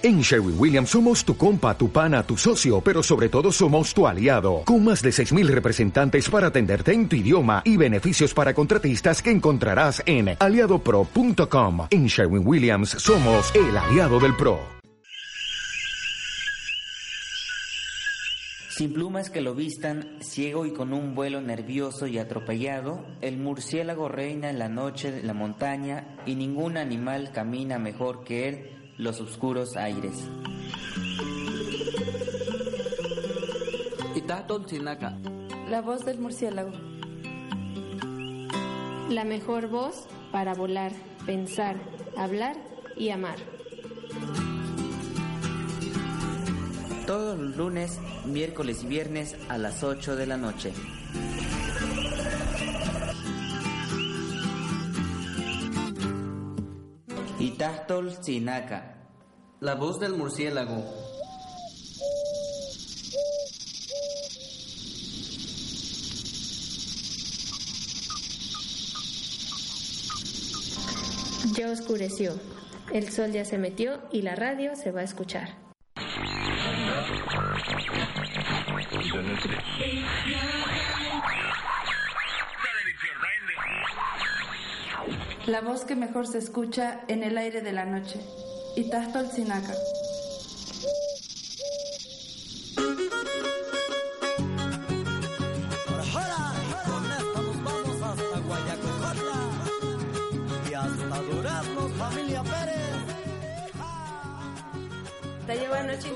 En Sherwin Williams somos tu compa, tu pana, tu socio, pero sobre todo somos tu aliado, con más de 6.000 representantes para atenderte en tu idioma y beneficios para contratistas que encontrarás en aliadopro.com. En Sherwin Williams somos el aliado del PRO. Sin plumas que lo vistan, ciego y con un vuelo nervioso y atropellado, el murciélago reina en la noche de la montaña y ningún animal camina mejor que él los oscuros aires. La voz del murciélago. La mejor voz para volar, pensar, hablar y amar. Todos los lunes, miércoles y viernes a las 8 de la noche. Itahtol Sinaka. La voz del murciélago. Ya oscureció, el sol ya se metió y la radio se va a escuchar. La voz que mejor se escucha en el aire de la noche. Itahtol Sinaka.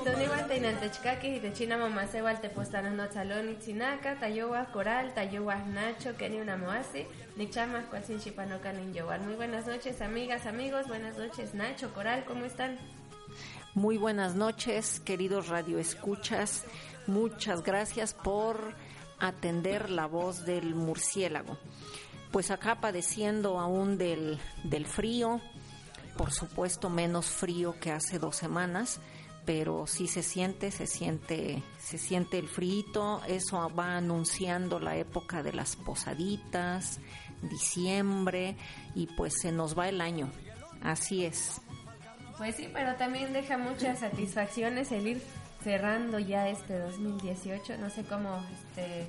Chintoniwa tainantechkaki y techina mamasewa tepostana no salón y chinaca, tayowa coral, tayowa nacho, keni una moasi, nichama cuasin chipanoca ninyowan. Muy buenas noches amigas, amigos, buenas noches Nacho, Coral, ¿cómo están? Muy buenas noches, queridos radioescuchas. Muchas gracias por atender la voz del murciélago. Pues acá padeciendo aún del, del frío, por supuesto menos frío que hace dos semanas, pero sí se siente, se siente, se siente el frío, eso va anunciando la época de las posaditas, diciembre, y pues se nos va el año. Así es. Pues sí, pero también deja muchas satisfacciones el ir cerrando ya este 2018. No sé cómo este,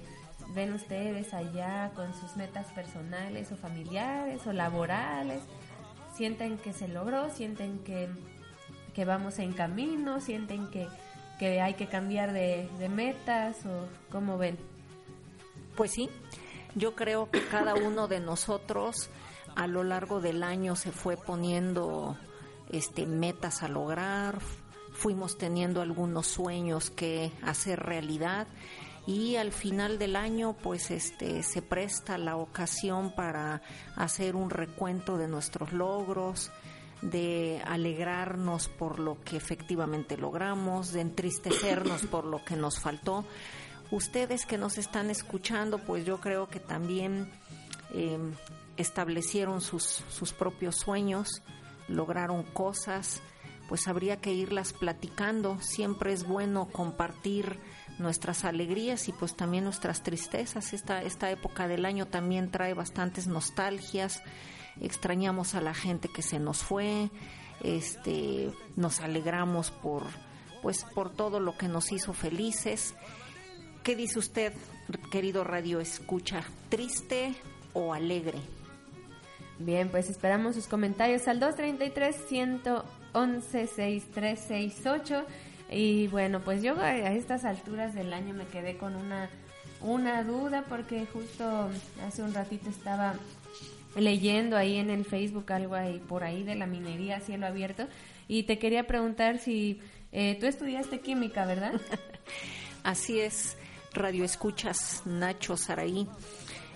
ven ustedes allá con sus metas personales o familiares o laborales. Sienten que se logró, sienten que, que vamos en camino, sienten que, que hay que cambiar de, metas o cómo ven. Pues sí, yo creo que cada uno de nosotros a lo largo del año se fue poniendo este metas a lograr, fuimos teniendo algunos sueños que hacer realidad y al final del año pues este se presta la ocasión para hacer un recuento de nuestros logros, de alegrarnos por lo que efectivamente logramos, de entristecernos por lo que nos faltó. Ustedes que nos están escuchando, pues yo creo que también eh, establecieron sus, sus propios sueños, lograron cosas, pues habría que irlas platicando. Siempre es bueno compartir nuestras alegrías y pues también nuestras tristezas. Esta, esta época del año también trae bastantes nostalgias. Extrañamos a la gente que se nos fue, este, nos alegramos por, pues, por todo lo que nos hizo felices. ¿Qué dice usted, querido Radio Escucha? ¿Triste o alegre? Bien, pues esperamos sus comentarios al 233-111-6368. Y bueno, pues yo a estas alturas del año me quedé con una, una duda porque justo hace un ratito estaba leyendo ahí en el Facebook algo ahí por ahí de la minería cielo abierto y te quería preguntar si eh, tú estudiaste química, ¿verdad? Así es, Radio Escuchas Nacho Saraí.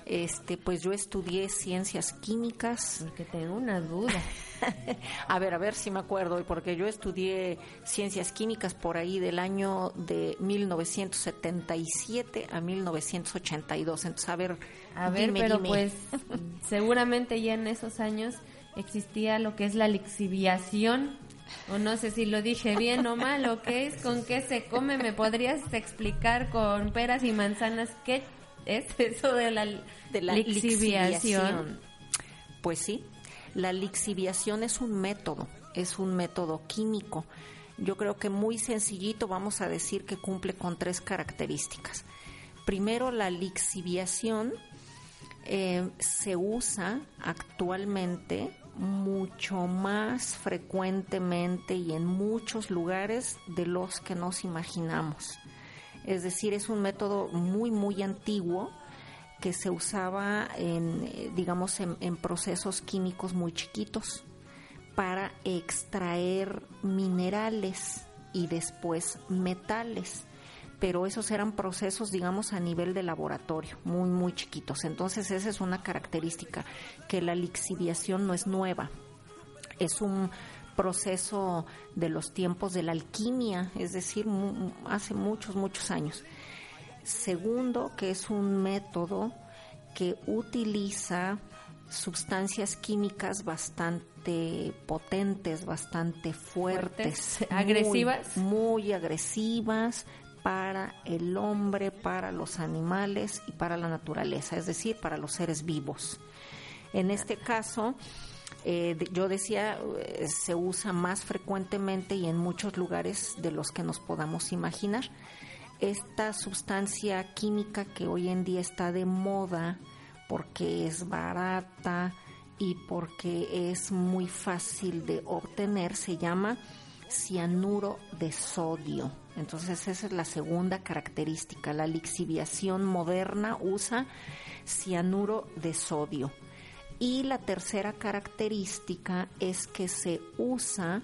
Este, pues yo estudié ciencias químicas. Porque tengo una duda. a ver, a ver si me acuerdo, porque yo estudié ciencias químicas por ahí del año de 1977 a 1982. Entonces, a ver, a ver, dime, pero dime. pues seguramente ya en esos años existía lo que es la lixiviación. O no sé si lo dije bien o mal, o qué es, con qué se come. ¿Me podrías explicar con peras y manzanas qué es eso de la, de la lixiviación? lixiviación. Pues sí, la lixiviación es un método, es un método químico yo creo que muy sencillito vamos a decir que cumple con tres características. Primero, la lixiviación eh, se usa actualmente mucho más frecuentemente y en muchos lugares de los que nos imaginamos. Es decir, es un método muy, muy antiguo que se usaba en, eh, digamos, en procesos químicos muy chiquitos para extraer minerales y después metales. Pero esos eran procesos, digamos, a nivel de laboratorio, muy, muy chiquitos. Entonces, esa es una característica, que la lixiviación no es nueva. Es un proceso de los tiempos de la alquimia, es decir, hace muchos, muchos años. Segundo, que es un método que utiliza sustancias químicas bastante potentes, bastante fuertes, agresivas, muy, agresivas para el hombre, para los animales y para la naturaleza, es decir, para los seres vivos. En este caso, eh, yo decía, eh, se usa más frecuentemente y en muchos lugares de los que nos podamos imaginar. Esta sustancia química que hoy en día está de moda, porque es barata y porque es muy fácil de obtener, se llama cianuro de sodio. Entonces esa es la segunda característica. La lixiviación moderna usa cianuro de sodio. Y la tercera característica es que se usa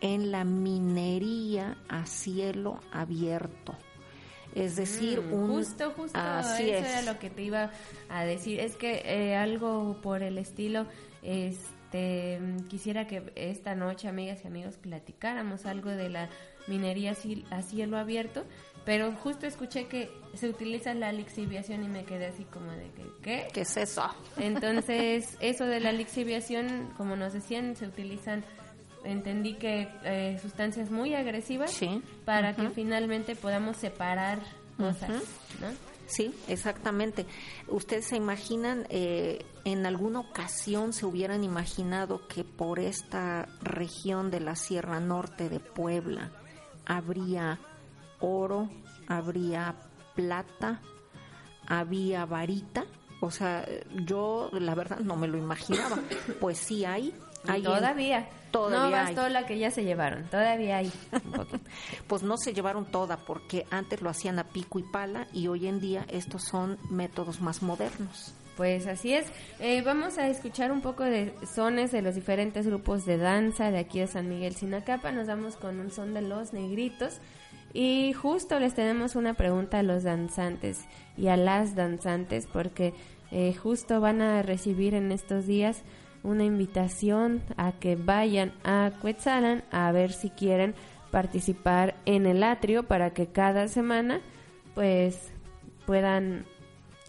en la minería a cielo abierto. Es decir, mm, un... Justo, justo, eso era lo que te iba a decir. Es que eh, algo por el estilo, este, quisiera que esta noche, amigas y amigos, platicáramos algo de la minería a cielo abierto, pero justo escuché que se utiliza la lixiviación y me quedé así como de que, ¿qué? ¿Qué es eso? Entonces, eso de la lixiviación, como nos decían, se utilizan entendí que eh, sustancias muy agresivas para que finalmente podamos separar cosas, ¿no? Sí, exactamente. Ustedes se imaginan, eh, en alguna ocasión se hubieran imaginado que por esta región de la Sierra Norte de Puebla habría oro, habría plata, había varita. O sea, yo la verdad no me lo imaginaba. Pues sí hay. hay todavía. No bastó la que ya se llevaron, todavía hay. pues no se llevaron toda porque antes lo hacían a pico y pala y hoy en día estos son métodos más modernos. Pues así es. Eh, vamos a escuchar un poco de sones de los diferentes grupos de danza de aquí de San Miguel Sinacapa. Nos vamos con un son de los negritos. Y justo les tenemos una pregunta a los danzantes y a las danzantes porque eh, justo van a recibir en estos días una invitación a que vayan a Cuetzalan a ver si quieren participar en el atrio para que cada semana pues puedan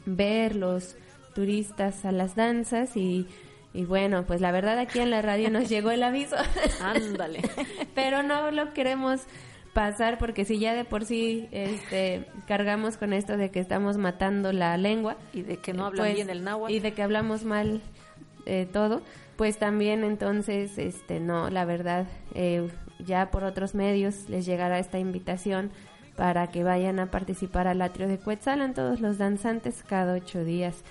ver los turistas a las danzas y, y bueno, pues la verdad aquí en la radio nos llegó el aviso. Ándale. Pero no lo queremos pasar porque si ya de por sí este cargamos con esto de que estamos matando la lengua y de que no hablan pues, bien el náhuatl y de que hablamos mal eh, todo, pues también entonces, este, no, la verdad, eh, ya por otros medios les llegará esta invitación para que vayan a participar al atrio de Cuetzalan todos los danzantes cada ocho días.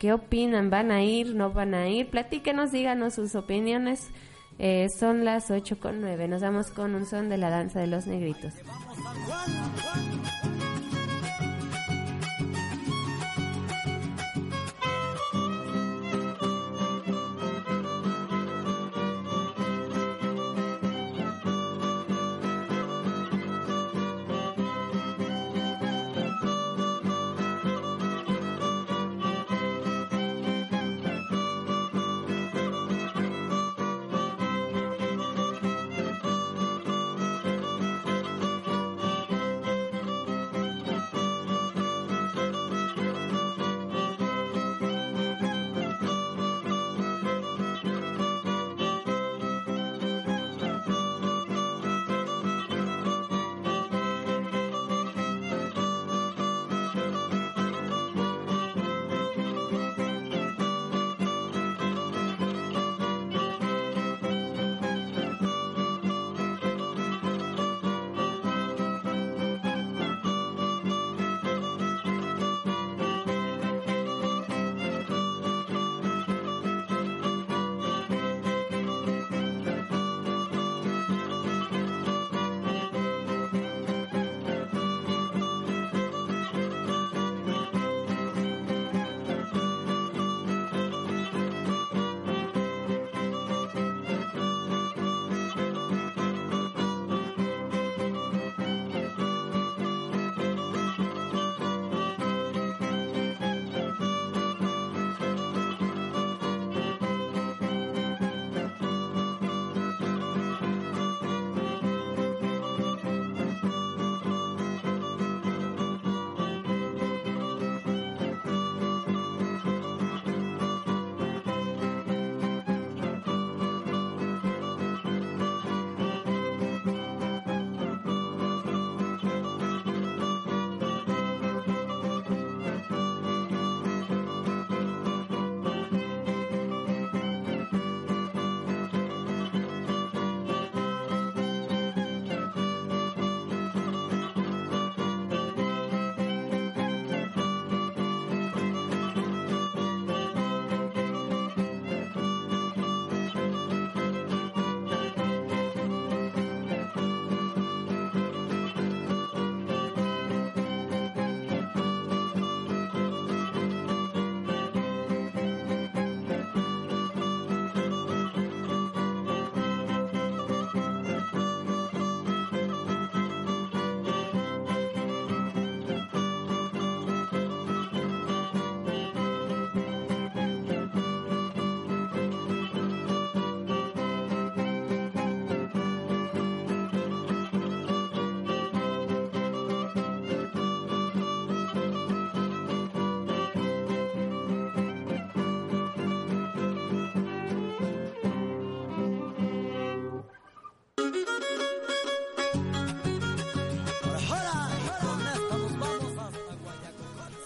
¿Qué opinan? ¿Van a ir? ¿No van a ir? Platíquenos, díganos sus opiniones. Eh, son las ocho con nueve. Nos vamos con un son de la danza de los negritos.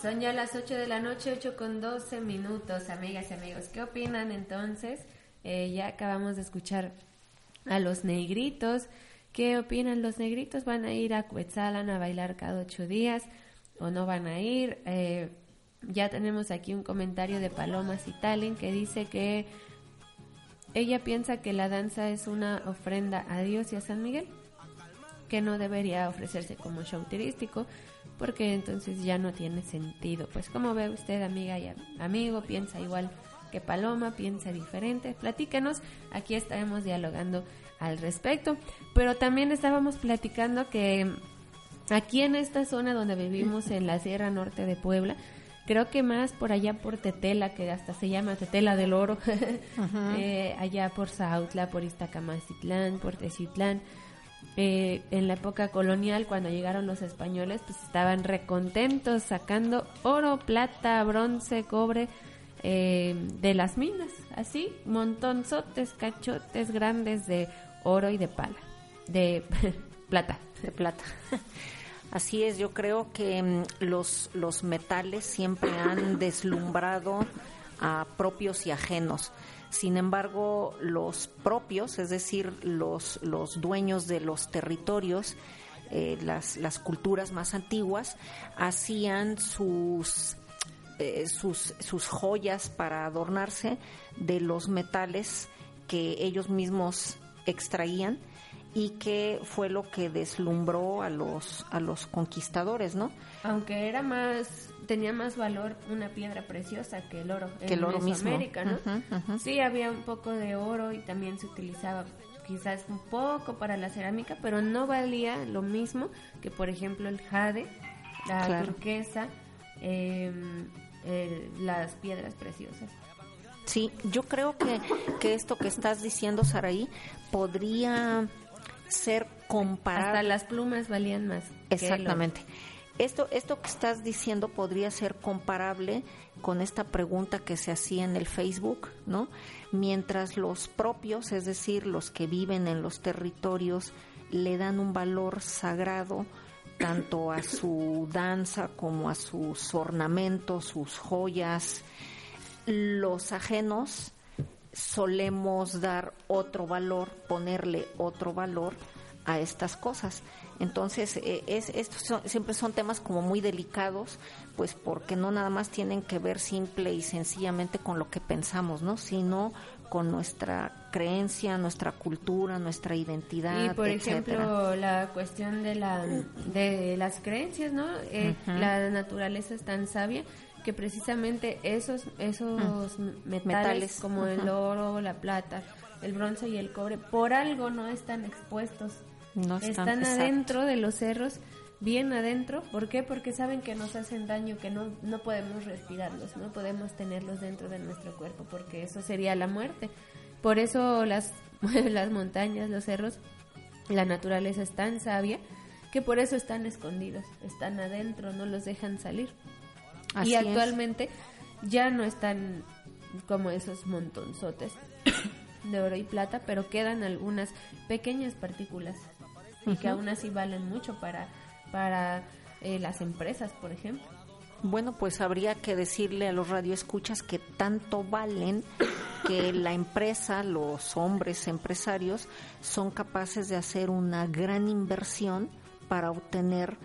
Son ya las 8 de la noche, 8 con 12 minutos, amigas y amigos. ¿Qué opinan entonces? Eh, ya acabamos de escuchar a los negritos. ¿Qué opinan los negritos? ¿Van a ir a Cuetzalan a bailar cada ocho días o no van a ir? Eh, ya tenemos aquí un comentario de Paloma Citalin que dice que ella piensa que la danza es una ofrenda a Dios y a San Miguel, que no debería ofrecerse como show turístico, porque entonces ya no tiene sentido. Pues como ve usted, amiga y amigo, piensa igual que Paloma, piensa diferente. Platícanos, aquí estaremos dialogando al respecto. Pero también estábamos platicando que aquí en esta zona donde vivimos, en la Sierra Norte de Puebla, creo que más por allá por Tetela, que hasta se llama Tetela del Oro, eh, allá por Sautla, por Iztacamacitlán, por Teciutlán. Eh, en la época colonial, cuando llegaron los españoles, pues estaban recontentos sacando oro, plata, bronce, cobre eh, de las minas, así, montonzotes, cachotes grandes de oro y de pala, de plata. De plata. Así es, yo creo que mm, los, los metales siempre han deslumbrado a propios y ajenos. Sin embargo, los propios, es decir, los, los dueños de los territorios, eh, las, las culturas más antiguas, hacían sus, eh, sus, sus joyas para adornarse de los metales que ellos mismos extraían y que fue lo que deslumbró a los a los conquistadores, ¿no? Aunque era más tenía más valor una piedra preciosa que el oro que el oro mismo. ¿no? Sí, había un poco de oro y también se utilizaba quizás un poco para la cerámica, pero no valía lo mismo que por ejemplo el jade, la turquesa, em, las piedras preciosas. Sí, yo creo que, que esto que estás diciendo, Saraí, podría ser comparable. Hasta las plumas valían más. Exactamente. Esto, esto que estás diciendo podría ser comparable con esta pregunta que se hacía en el Facebook, ¿no? Mientras los propios, es decir, los que viven en los territorios, le dan un valor sagrado tanto a su danza como a sus ornamentos, sus joyas, los ajenos solemos dar otro valor, ponerle otro valor a estas cosas. Entonces, eh, es, estos siempre son temas como muy delicados, pues porque no nada más tienen que ver simple y sencillamente con lo que pensamos, ¿no? Sino con nuestra creencia, nuestra cultura, nuestra identidad. Y por ejemplo, la cuestión de, la, de las creencias, ¿no? Eh, la naturaleza es tan sabia que precisamente esos, esos metales, como el oro, la plata, el bronce y el cobre, por algo no están expuestos. No están, adentro de los cerros, bien adentro. ¿Por qué? Porque saben que nos hacen daño, que no, no podemos respirarlos, no podemos tenerlos dentro de nuestro cuerpo, porque eso sería la muerte. Por eso las, las montañas, los cerros, la naturaleza es tan sabia que por eso están escondidos, están adentro, no los dejan salir y actualmente ya no están como esos montonzotes de oro y plata, pero quedan algunas pequeñas partículas y que aún así valen mucho para, para eh, las empresas, por ejemplo. Bueno, pues habría que decirle a los radioescuchas que tanto valen que la empresa, los hombres empresarios, son capaces de hacer una gran inversión para obtener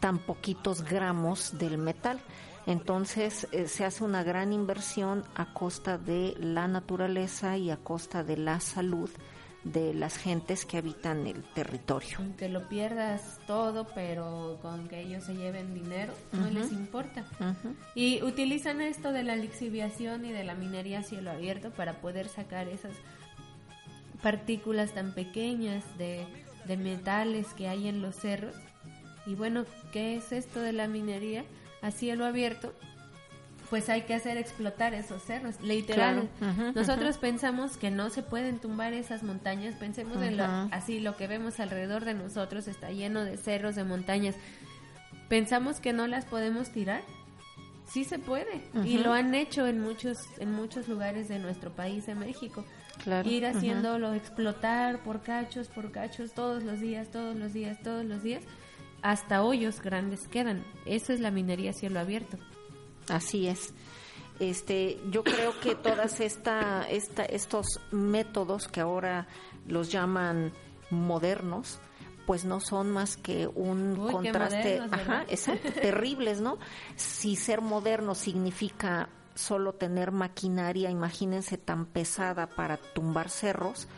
tan poquitos gramos del metal. Entonces eh, se hace una gran inversión a costa de la naturaleza y a costa de la salud de las gentes que habitan el territorio. Aunque lo pierdas todo, pero con que ellos se lleven dinero, no les importa. Y utilizan esto de la lixiviación y de la minería a cielo abierto para poder sacar esas partículas tan pequeñas de, de metales que hay en los cerros. Y bueno, ¿qué es esto de la minería? a cielo abierto, pues hay que hacer explotar esos cerros, literal. Nosotros pensamos que no se pueden tumbar esas montañas, pensemos en lo, así, lo que vemos alrededor de nosotros está lleno de cerros, de montañas. Pensamos que no las podemos tirar. Sí se puede y lo han hecho en muchos en muchos lugares de nuestro país, de México. Ir haciéndolo explotar por cachos, por cachos todos los días, todos los días, todos los días hasta hoyos grandes quedan. Eso es la minería a cielo abierto. Así es. Este, yo creo que todas esta, esta, estos métodos que ahora los llaman modernos, pues no son más que un Uy, contraste, modernos, ajá, exacto, terribles, ¿no? Si ser moderno significa solo tener maquinaria, imagínense tan pesada para tumbar cerros,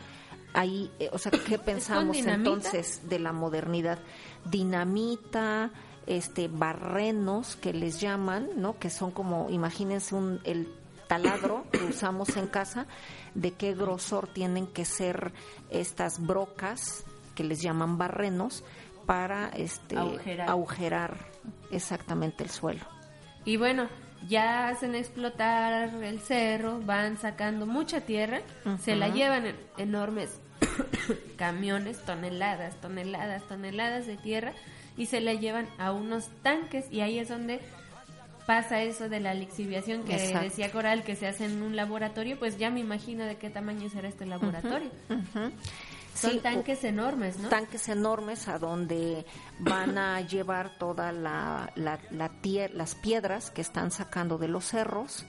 ahí, eh, o sea, ¿qué pensamos entonces de la modernidad? Dinamita, este, barrenos que les llaman, ¿no? Que son como, imagínense un, el taladro que usamos en casa, de qué grosor tienen que ser estas brocas que les llaman barrenos para este Agujerar. agujerar exactamente el suelo. Y bueno, ya hacen explotar el cerro, van sacando mucha tierra, se la llevan en enormes camiones, toneladas, toneladas, toneladas de tierra y se la llevan a unos tanques y ahí es donde pasa eso de la lixiviación que Exacto. decía Coral que se hace en un laboratorio, pues ya me imagino de qué tamaño será este laboratorio. Son Sí, tanques enormes, ¿no? tanques enormes a donde van a llevar toda la, la- las piedras que están sacando de los cerros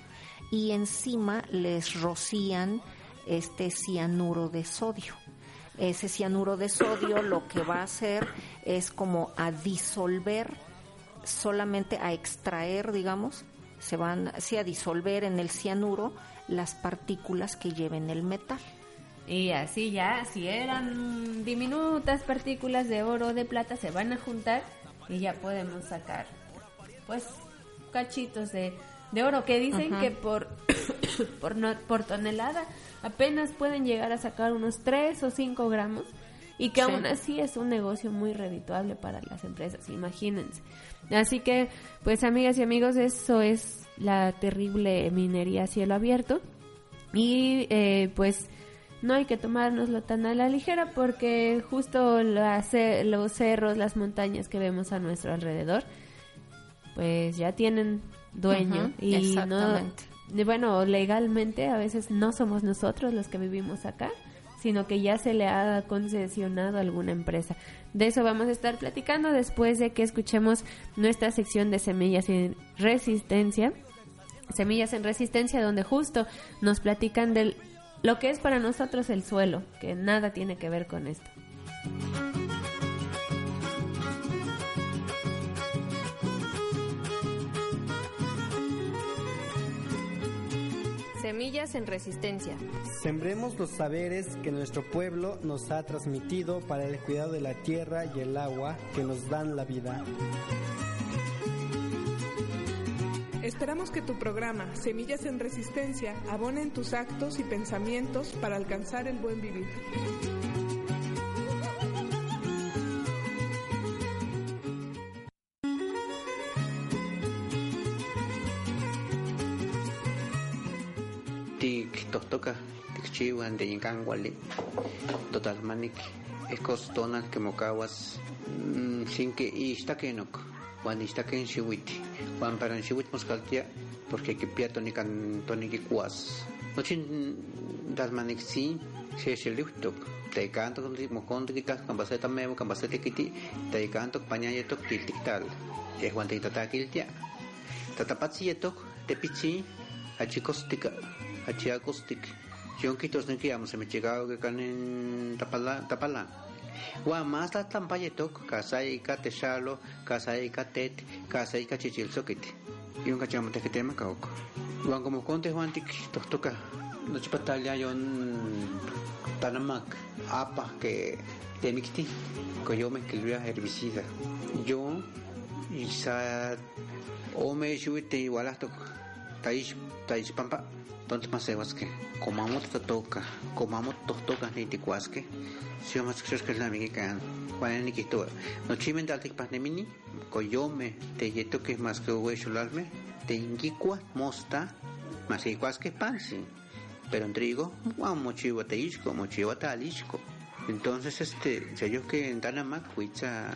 y encima les rocían este cianuro de sodio. Ese cianuro de sodio lo que va a hacer es como a disolver, solamente a extraer, digamos, se van sí, a disolver en el cianuro las partículas que lleven el metal. Y así ya, si eran diminutas partículas de oro o de plata, se van a juntar y ya podemos sacar, pues, cachitos de, de oro que dicen que por, por, no- por tonelada apenas pueden llegar a sacar unos 3 o 5 gramos y que Sí. aún así es un negocio muy redituable para las empresas, imagínense. Así que, pues, amigas y amigos, eso es la terrible minería a cielo abierto. Y eh, pues no hay que tomárnoslo tan a la ligera porque justo las los cerros, las montañas que vemos a nuestro alrededor, pues ya tienen dueño y no bueno, legalmente a veces no somos nosotros los que vivimos acá, sino que ya se le ha concesionado a alguna empresa. De eso vamos a estar platicando después de que escuchemos nuestra sección de semillas en resistencia. Semillas en Resistencia, donde justo nos platican de lo que es para nosotros el suelo, que nada tiene que ver con esto. Semillas en Resistencia. Sembremos los saberes que nuestro pueblo nos ha transmitido para el cuidado de la tierra y el agua que nos dan la vida. Esperamos que tu programa Semillas en Resistencia abone en tus actos y pensamientos para alcanzar el buen vivir. Tikchiuan de inkan wali total manik ekos tonal que mocahuas mm, sin que istakenok wan istaken xiwit wan paran xiwit moscaltia porque que pia tonikan toniki kuas nochin das manik si se xeliutok te canto con ritmo con tika kan baseta mevo kan baseta kiti te canto pañayetok tiltiktal es wan te tatakiltia tatapatziyetok tepichi achicostica quitos ne que se me llegado que can en tapala tapala. Wa más la tampayetok kasai ka texalo kasai ka tet kasai ka chichil sokit yon ka chamo te tema kaok wan como conte juan tik tostoka no chipatalia yon tanamak apa que temikti coyome que luya herbicida. Yo isa ome shuite igualatok taish taish pampa entonces más sebas que comamos totoca comamos totoca ni ticuasque si vamos a que la amiga que cuando ni quito no chimen daltik panemini coyome te yeto que más que huechularme te inguicua mosta más iguasque pansi pero en trigo guau mochiwa te isco mochiwa talisco. Entonces este si yo que en Tanamac huicha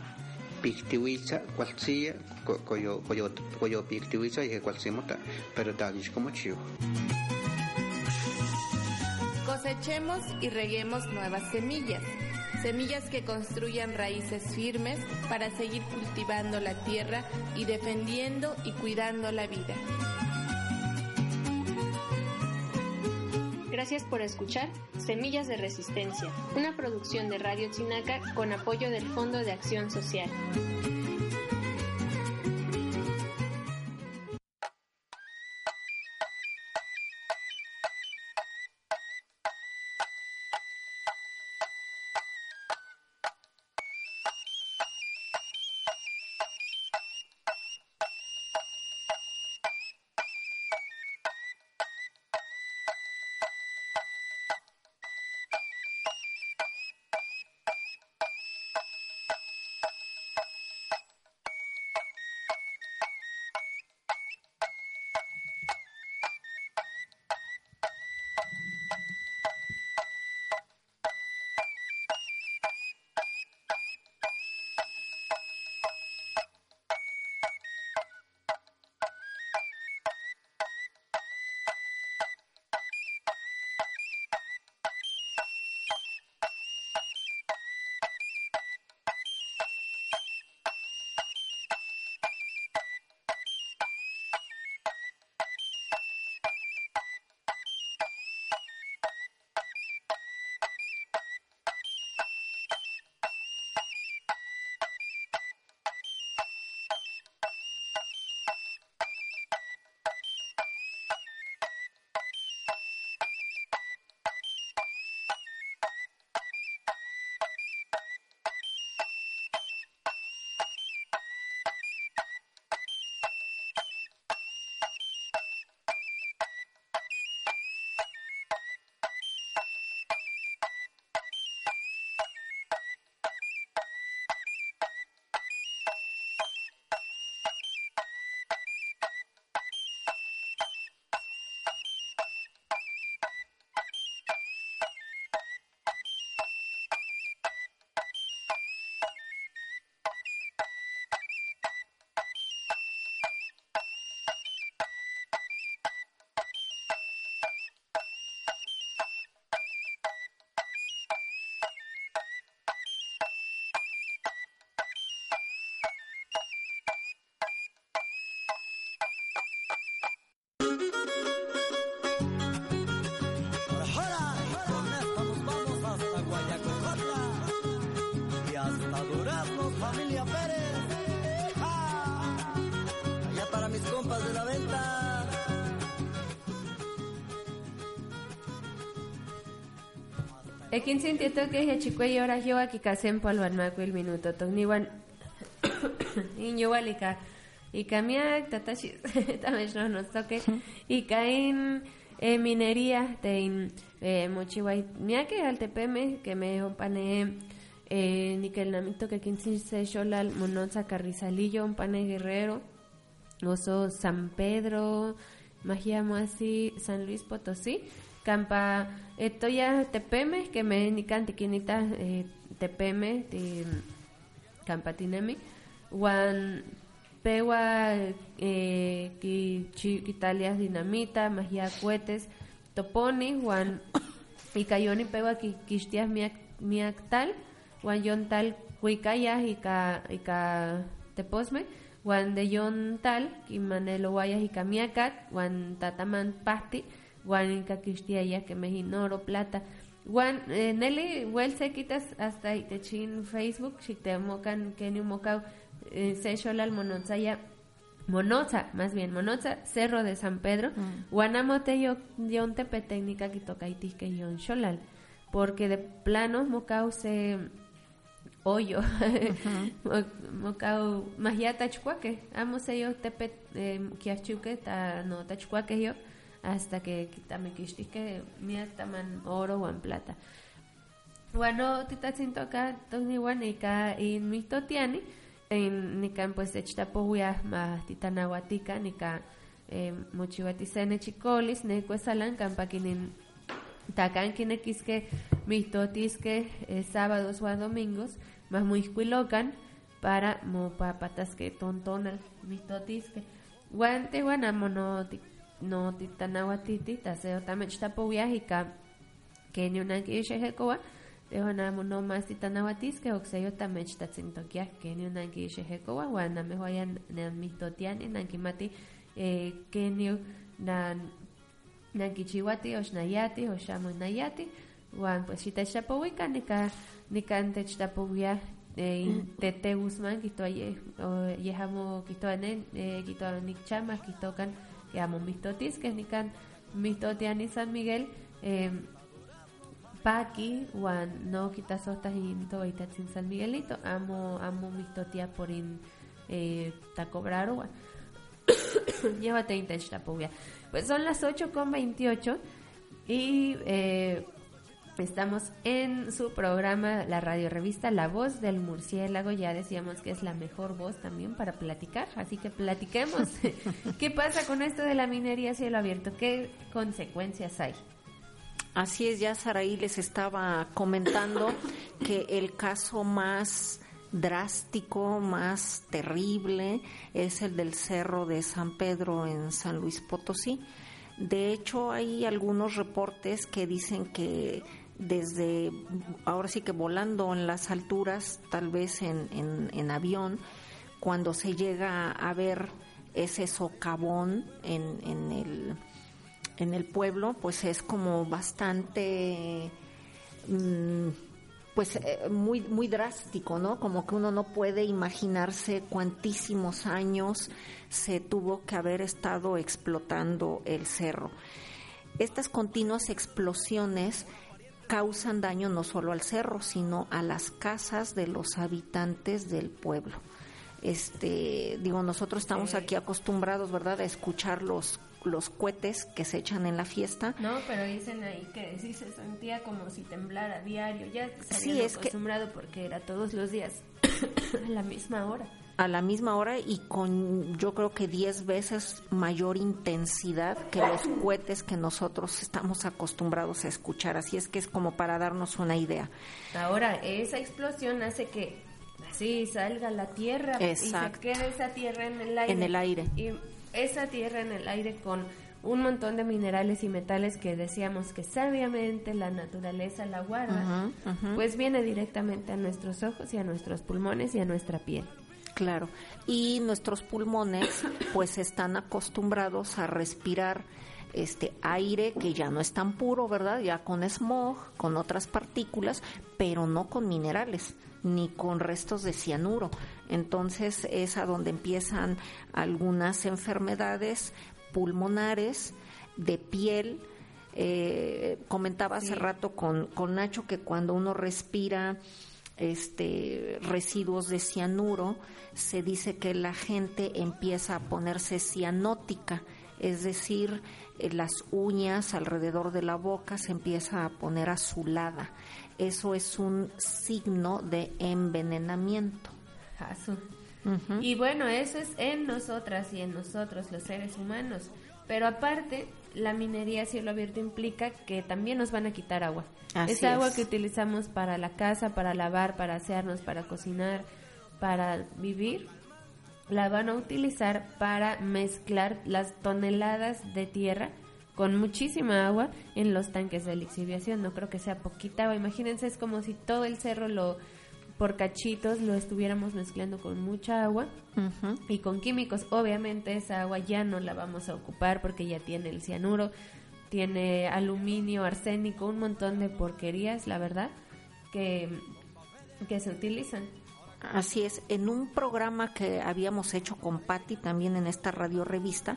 pictihuiza cualcía coyo coyo coyo pictihuiza y cualcimota pero talisco mochiwa Cosechemos y reguemos nuevas semillas. semillas que construyan raíces firmes para seguir cultivando la tierra y defendiendo y cuidando la vida. Gracias por escuchar Semillas de Resistencia, una producción de Radio Chinaca con apoyo del Fondo de Acción Social. Ekin sintieto que ya chico y ahora yo aquí casé polvan maco el minuto togniwan niño walika y camia tatashi también no nos toque y caen eh, minería de eh, mochiwai miake al tepeme que me opane eh, niquel namito que quince se sholal mononza carrizalillo un pane guerrero oso San Pedro magia así San Luis Potosí campa etoya tepeme que me nican tiquinita eh, tepeme ti campatinemi wan pewa eh, kitalias dinamita magia cohetes toponi wan ikayoni pewa ki kixtias miak tal wan yon tal kuikayas ika ika teposme wan de yon tal kimanelo wayas ika miakat wan tataman pasti wan ika kixtiayas que oro plata. Wan eh, Nelly wel se quitas hasta itechin Facebook xiktemokan keni mokau eh, se xolal monotzaya Monoza, más bien, Monoza, Cerro de San Pedro, Guanamote yo yon tepe técnica que toca que yon xolal, porque de plano mocau se hoyo, Mo- mocau magia tachcuaque, amo se yo tepe eh, kiachuque ta no tachcuaque yo, hasta que quitame que mia taman oro o en plata. Bueno, titatzin toca togni ika in mitotiani, en nikan pues echtapohuia ma titanahuatica, nika eh, mochihuatisene chicolis, necuesalan campakinin tacan kinequisque mitotisque eh, sábados o domingos, más muy para mo papatasque tontonal mitotisque. Guante guanamo no ti- no titanahuatiti, taseo tamech tapohuia ika que ni una que no más titanahuatisque oxayota mechtatzintoquiahque ni unanki xejekowa uan namehuaya nanmihtotiani nankimati eh, kenio nan nankichiwati oxnayati oxamonayati uan pues xitechtlapowika nika nikan techtapowia eh, tete Guzmán kihtowa yeh yeh amo kihtowa ne eh, kihtowa nikchama kihtokan que amo. Mihtotiskeh nikan mihtotiani San Miguel eh, paki uan no kitasohtas into itatzin San Miguelito. Amo amo mihtotia por in eh, tacobraro uan llévate intechtlapowia pues son las 8 con 28 y eh, Estamos en su programa, la radio revista La Voz del Murciélago. Ya decíamos que es la mejor voz también para platicar, así que platiquemos. ¿Qué pasa con esto de la minería a cielo abierto? ¿Qué consecuencias hay? Así es, ya Saraí les estaba comentando que el caso más drástico, más terrible, es el del Cerro de San Pedro en San Luis Potosí. De hecho, hay algunos reportes que dicen que desde, ahora sí que volando en las alturas, tal vez en, en, en avión, cuando se llega a ver ese socavón en, en, el, en el pueblo, pues es como bastante, mmm, pues eh, muy, muy drástico, ¿no? Como que uno no puede imaginarse cuantísimos años se tuvo que haber estado explotando el cerro. Estas continuas explosiones causan daño no solo al cerro, sino a las casas de los habitantes del pueblo. Este, digo, nosotros estamos aquí acostumbrados, ¿verdad?, a escuchar los los cohetes que se echan en la fiesta. No, pero dicen ahí que sí se sentía como si temblara diario. Ya se sí, es acostumbrado que... porque era todos los días a la misma hora a la misma hora y con yo creo que 10 veces mayor intensidad que los cohetes que nosotros estamos acostumbrados a escuchar. Así es que es como para darnos una idea. Ahora, esa explosión hace que así salga la tierra Exacto. y se quede esa tierra en el aire. En el aire. Y esa tierra en el aire con un montón de minerales y metales que decíamos que sabiamente la naturaleza la guarda, uh -huh, uh -huh. pues viene directamente a nuestros ojos y a nuestros pulmones y a nuestra piel. Claro, y nuestros pulmones pues están acostumbrados a respirar este aire que ya no es tan puro, ¿verdad? Ya con smog, con otras partículas, pero no con minerales ni con restos de cianuro. Entonces es a donde empiezan algunas enfermedades pulmonares, de piel. Eh, comentaba sí. hace rato con, con Nacho que cuando uno respira este, residuos de cianuro, se dice que la gente empieza a ponerse cianótica, es decir, eh, las uñas alrededor de la boca se empieza a poner azulada. Eso es un signo de envenenamiento. Azul. Uh -huh. Y bueno, eso es en nosotras y en nosotros, los seres humanos. Pero aparte, la minería a cielo abierto implica que también nos van a quitar agua. Así Esa agua es. que utilizamos para la casa, para lavar, para asearnos, para cocinar, para vivir, la van a utilizar para mezclar las toneladas de tierra con muchísima agua en los tanques de lixiviación. No creo que sea poquita agua. Imagínense, es como si todo el cerro lo por cachitos lo estuviéramos mezclando con mucha agua uh -huh. y con químicos. Obviamente esa agua ya no la vamos a ocupar porque ya tiene el cianuro, tiene aluminio, arsénico, un montón de porquerías, la verdad, que, que se utilizan. Así es, en un programa que habíamos hecho con Patti también en esta radio revista,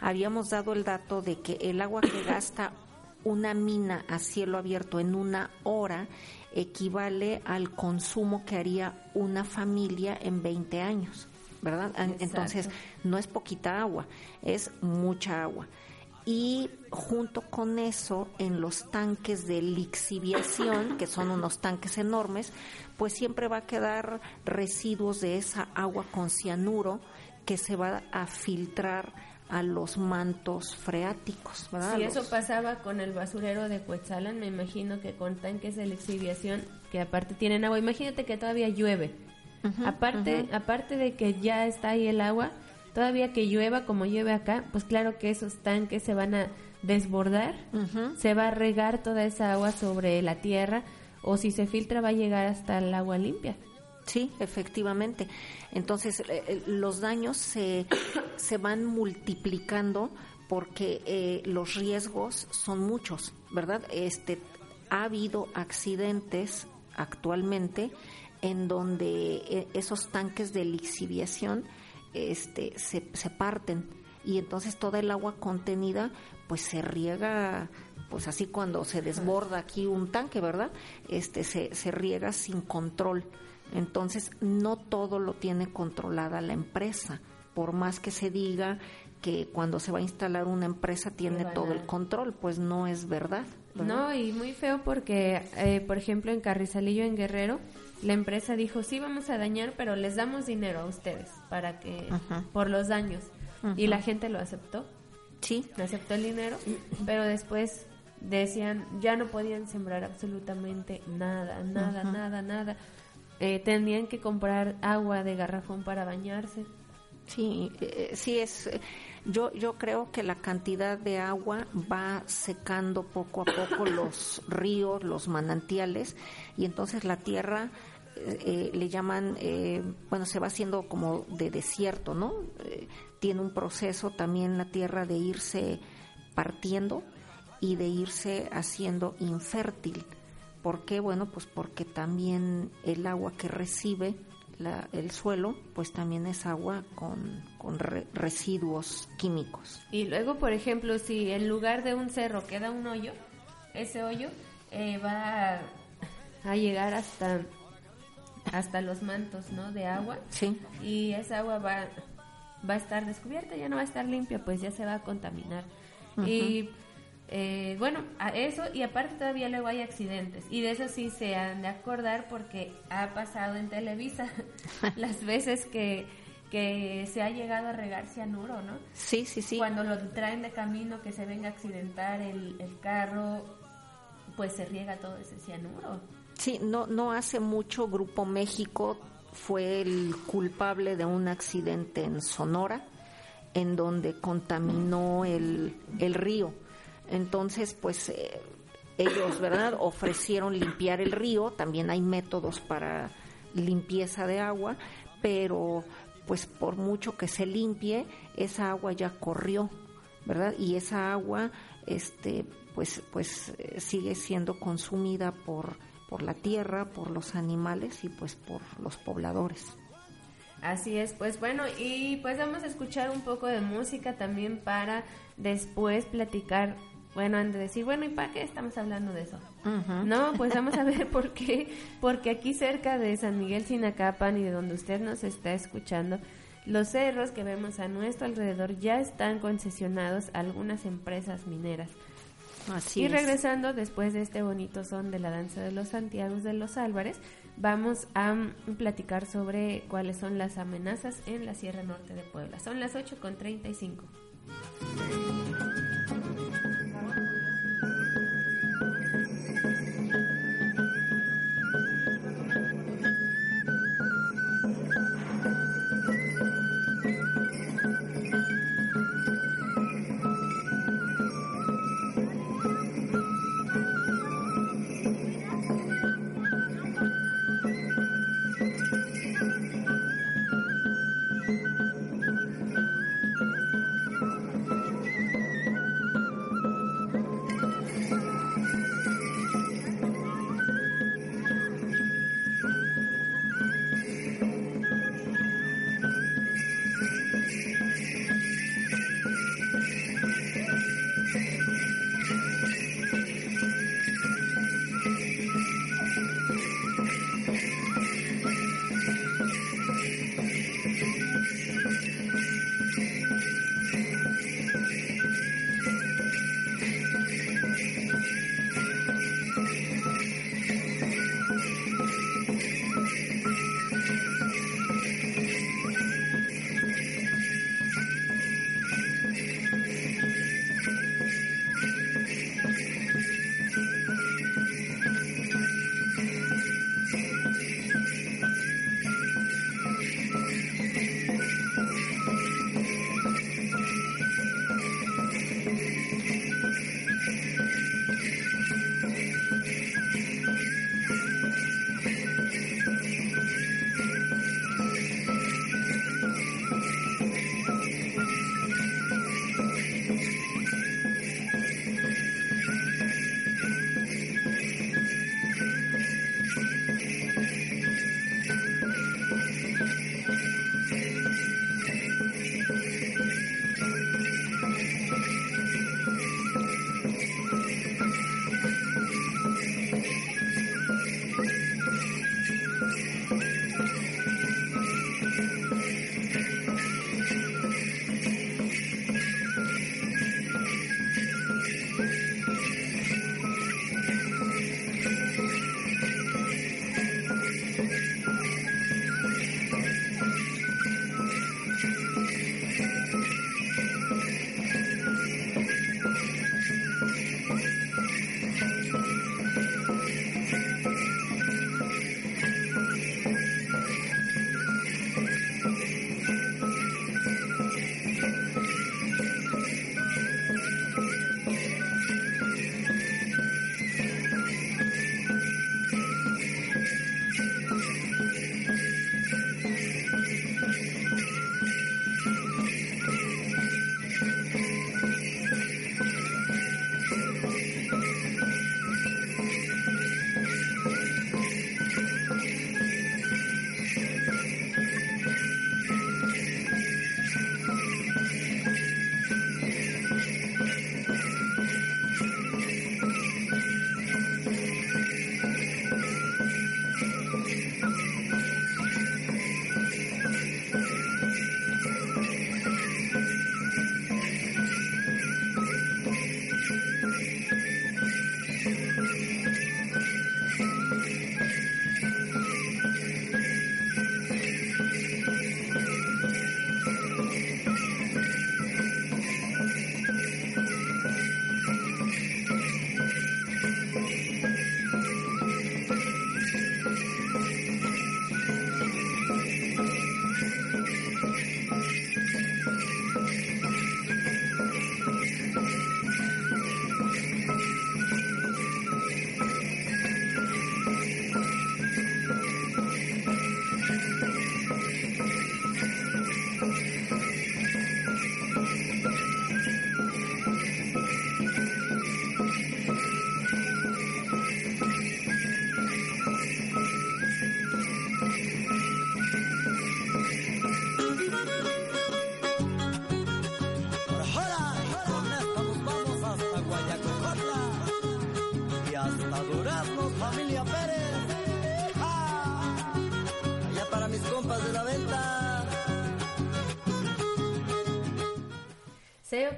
habíamos dado el dato de que el agua que gasta una mina a cielo abierto en una hora equivale al consumo que haría una familia en 20 años, ¿verdad? Exacto. Entonces, no es poquita agua, es mucha agua. Y junto con eso, en los tanques de lixiviación, que son unos tanques enormes, pues siempre va a quedar residuos de esa agua con cianuro que se va a filtrar a los mantos freáticos, ¿verdad? Sí, los... eso pasaba con el basurero de Cuetzalan, me imagino que con tanques de lixiviación que aparte tienen agua, imagínate que todavía llueve. Uh -huh, aparte, uh -huh. aparte de que ya está ahí el agua, todavía que llueva como llueve acá, pues claro que esos tanques se van a desbordar, uh -huh. se va a regar toda esa agua sobre la tierra o si se filtra va a llegar hasta el agua limpia. Sí, efectivamente. Entonces, eh, eh, los daños se, se van multiplicando porque eh, los riesgos son muchos, ¿verdad? Este, ha habido accidentes actualmente en donde esos tanques de lixiviación este, se, se parten y entonces toda el agua contenida pues se riega pues así cuando se desborda aquí un tanque, ¿verdad? Este se, se riega sin control. Entonces, no todo lo tiene controlada la empresa, por más que se diga que cuando se va a instalar una empresa tiene todo el control, pues no es verdad. No, y muy feo porque, eh, por ejemplo, en Carrizalillo, en Guerrero, la empresa dijo, sí, vamos a dañar, pero les damos dinero a ustedes para que, por los daños. Y la gente lo aceptó. Sí. Aceptó el dinero, pero después decían, ya no podían sembrar absolutamente nada, nada, nada, nada eh, tenían que comprar agua de garrafón para bañarse. Sí, eh, sí es. Yo yo creo que la cantidad de agua va secando poco a poco los ríos, los manantiales y entonces la tierra eh, le llaman, bueno, se va haciendo como de desierto, ¿no? tiene un proceso también la tierra de irse partiendo y de irse haciendo infértil. ¿Por qué? Bueno, pues porque también el agua que recibe el suelo, pues también es agua con, residuos químicos. Y luego, por ejemplo, si en lugar de un cerro queda un hoyo, ese hoyo eh, va a, llegar hasta hasta los mantos, ¿no? De agua. Sí. Y esa agua va, va a estar descubierta, ya no va a estar limpia, pues ya se va a contaminar. Y eh, bueno, a eso y aparte todavía luego hay accidentes y de eso sí se han de acordar porque ha pasado en Televisa las veces que, que se ha llegado a regar cianuro, ¿no? Sí, sí, sí. Cuando lo traen de camino que se venga a accidentar el, el carro, pues se riega todo ese cianuro. Sí, no, no hace mucho Grupo México fue el culpable de un accidente en Sonora en donde contaminó el, el río entonces, pues eh, ellos, ¿verdad? Ofrecieron limpiar el río, también hay métodos para limpieza de agua, pero pues por mucho que se limpie, esa agua ya corrió, ¿verdad? Y esa agua, este, pues, pues eh, sigue siendo consumida por, por la tierra, por los animales y pues por los pobladores. Así es, pues bueno, y pues vamos a escuchar un poco de música también para después platicar bueno, han de decir, bueno, ¿y para qué estamos hablando de eso? No, pues vamos a ver por qué. Porque aquí cerca de San Miguel Sinacapan y de donde usted nos está escuchando, los cerros que vemos a nuestro alrededor ya están concesionados a algunas empresas mineras. Así y regresando después de este bonito son de la danza de los Santiagos de los Álvarez, vamos a platicar sobre cuáles son las amenazas en la Sierra Norte de Puebla. Son las 8 con 35.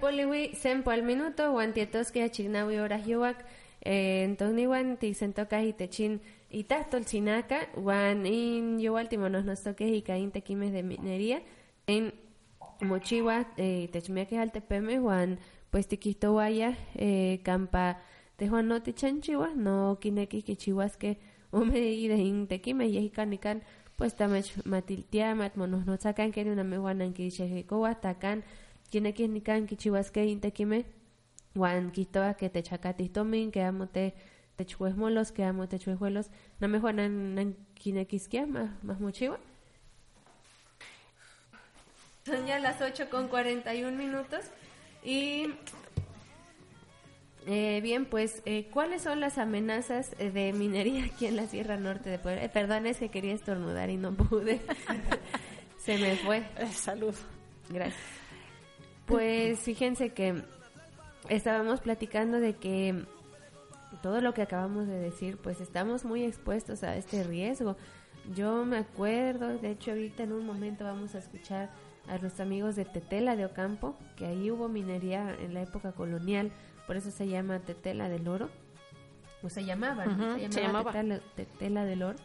Poliwi sempo al minuto wan tietoski achignawi ora yuwak eh, entonces wan ti sentoka itechin itahtol sinaka wan in yuwal timonos nos toques y caín tequimes de minería en mochiwa eh, techmiake altepeme wan pues tiquisto waya eh, campa tejuan no tichanchiwa no kineki kichiwaske ume y de in tequime y kanikan pues tamech matiltiamat monos no sacan que una mehuanan que chejekowa takan kinekis nikan kichiwaske intekime wan kihtowa ke techakatihtomin ke amo te techuesmolos ke amo techuesjuelos namejua nan nan kinekiskia más más mochiwa son ya las 8 con 41 minutos y eh, bien, pues, eh, ¿cuáles son las amenazas eh, de minería aquí en la Sierra Norte de Puebla? Eh, perdón, es que quería estornudar y no pude. Se me fue. Salud. Gracias. Pues fíjense que estábamos platicando de que todo lo que acabamos de decir, pues estamos muy expuestos a este riesgo. Yo me acuerdo, de hecho ahorita en un momento vamos a escuchar a los amigos de Tetela de Ocampo, que ahí hubo minería en la época colonial, por eso se llama Tetela del Oro, o se llamaba, se llamaba. Tetela, Tetela del Oro,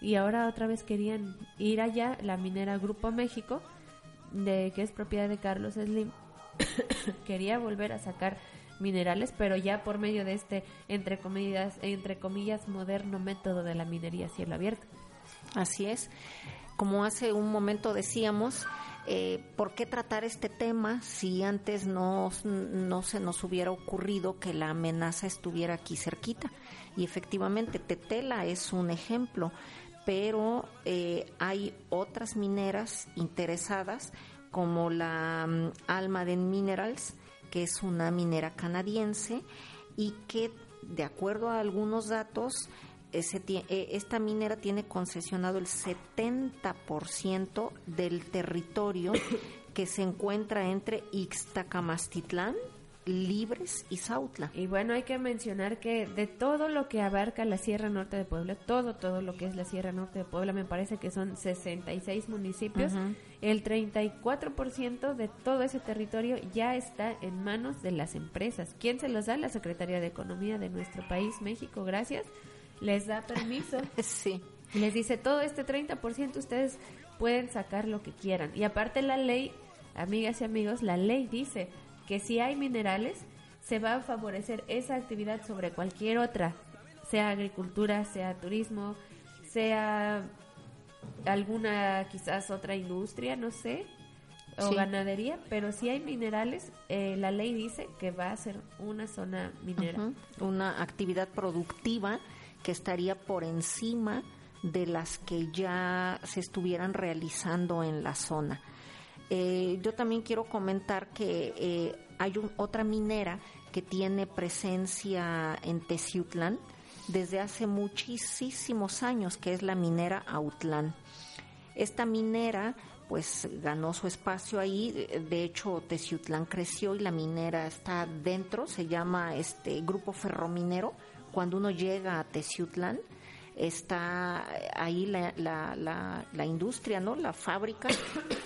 y ahora otra vez querían ir allá, la minera Grupo México, de que es propiedad de Carlos Slim, quería volver a sacar minerales, pero ya por medio de este entre comillas, entre comillas moderno método de la minería cielo abierto. Así es. Como hace un momento decíamos, eh, ¿por qué tratar este tema si antes no, no se nos hubiera ocurrido que la amenaza estuviera aquí cerquita? Y efectivamente, Tetela es un ejemplo, pero eh, hay otras mineras interesadas como la mm, Almaden Minerals, que es una minera canadiense y que, de acuerdo a algunos datos, eh, esta minera tiene concesionado el 70% del territorio que se encuentra entre Ixtacamastitlán, Libres y Sautla. Y bueno, hay que mencionar que de todo lo que abarca la Sierra Norte de Puebla, todo, todo lo que es la Sierra Norte de Puebla, me parece que son 66 municipios, Ujú. el 34% de todo ese territorio ya está en manos de las empresas. ¿Quién se los da? La Secretaría de Economía de nuestro país, México, gracias. Les da permiso. sí. Les dice, todo este 30% ustedes pueden sacar lo que quieran. Y aparte la ley, amigas y amigos, la ley dice que si hay minerales, se va a favorecer esa actividad sobre cualquier otra, sea agricultura, sea turismo, sea alguna quizás otra industria, no sé, o Sí. ganadería, pero si hay minerales, eh, la ley dice que va a ser una zona minera. Una actividad productiva que estaría por encima de las que ya se estuvieran realizando en la zona. Eh, yo también quiero comentar que eh, hay un- otra minera que tiene presencia en Teciutlán desde hace muchísimos años, que es la minera Autlán. Esta minera pues ganó su espacio ahí, de- hecho Teciutlán creció y la minera está dentro, se llama este grupo ferrominero. Cuando uno llega a Teciutlán, está ahí la, la, la, la industria, ¿no? La fábrica